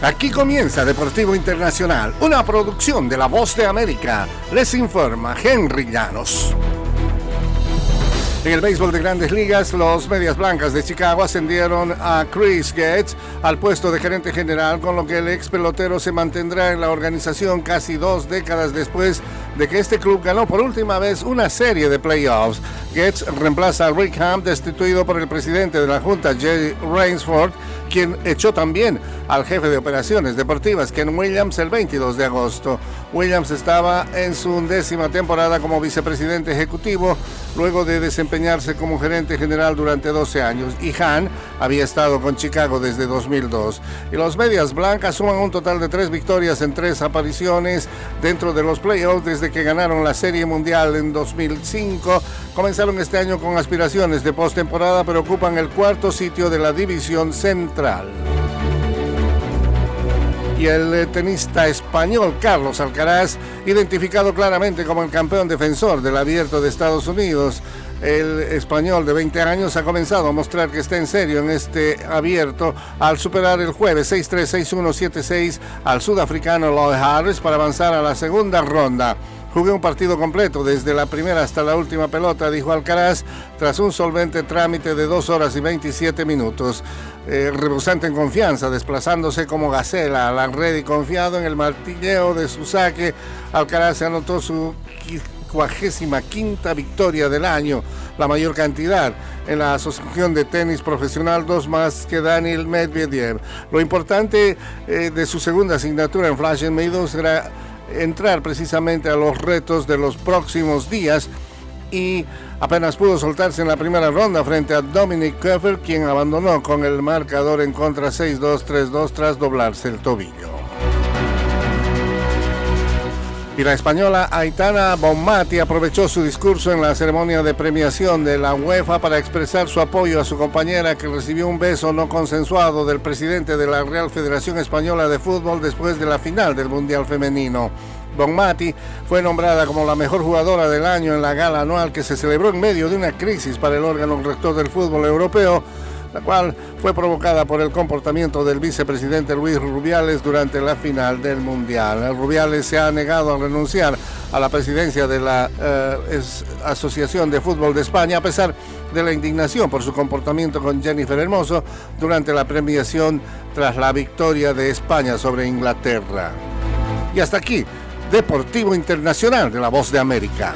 Aquí comienza Deportivo Internacional, una producción de La Voz de América. Les informa Henry Llanos. En el béisbol de grandes ligas, los Medias Blancas de Chicago ascendieron a Chris Gates al puesto de gerente general, con lo que el ex pelotero se mantendrá en la organización casi dos décadas después de que este club ganó por última vez una serie de playoffs. Gates reemplaza a Rick Ham, destituido por el presidente de la Junta, Jay Rainsford, quien echó también al jefe de operaciones deportivas, Ken Williams, el 22 de agosto. Williams estaba en su undécima temporada como vicepresidente ejecutivo, luego de desempeñarse como gerente general durante 12 años, y Han había estado con Chicago desde 2002. Y los Medias Blancas suman un total de tres victorias en tres apariciones dentro de los playoffs desde que ganaron la Serie Mundial en 2005. Comenzaron este año con aspiraciones de postemporada, pero ocupan el cuarto sitio de la división central y el eh, tenista español Carlos Alcaraz, identificado claramente como el campeón defensor del abierto de Estados Unidos. El español de 20 años ha comenzado a mostrar que está en serio en este abierto al superar el jueves 6-3-6-1-7-6 al sudafricano Lloyd Harris para avanzar a la segunda ronda. Jugué un partido completo, desde la primera hasta la última pelota, dijo Alcaraz, tras un solvente trámite de 2 horas y 27 minutos. Eh, en confianza, desplazándose como gacela a la red y confiado en el martilleo de su saque, Alcaraz anotó su cuagésima quinta victoria del año, la mayor cantidad en la Asociación de Tenis Profesional, dos más que Daniel Medvedev. Lo importante eh, de su segunda asignatura en Flash Meadows era entrar precisamente a los retos de los próximos días y apenas pudo soltarse en la primera ronda frente a Dominic Keffer, quien abandonó con el marcador en contra 6-2-3-2 tras doblarse el tobillo. Y la española Aitana Bonmati aprovechó su discurso en la ceremonia de premiación de la UEFA para expresar su apoyo a su compañera que recibió un beso no consensuado del presidente de la Real Federación Española de Fútbol después de la final del Mundial Femenino. Bonmati fue nombrada como la mejor jugadora del año en la gala anual que se celebró en medio de una crisis para el órgano rector del fútbol europeo la cual fue provocada por el comportamiento del vicepresidente Luis Rubiales durante la final del Mundial. Rubiales se ha negado a renunciar a la presidencia de la eh, Asociación de Fútbol de España a pesar de la indignación por su comportamiento con Jennifer Hermoso durante la premiación tras la victoria de España sobre Inglaterra. Y hasta aquí, Deportivo Internacional de la Voz de América.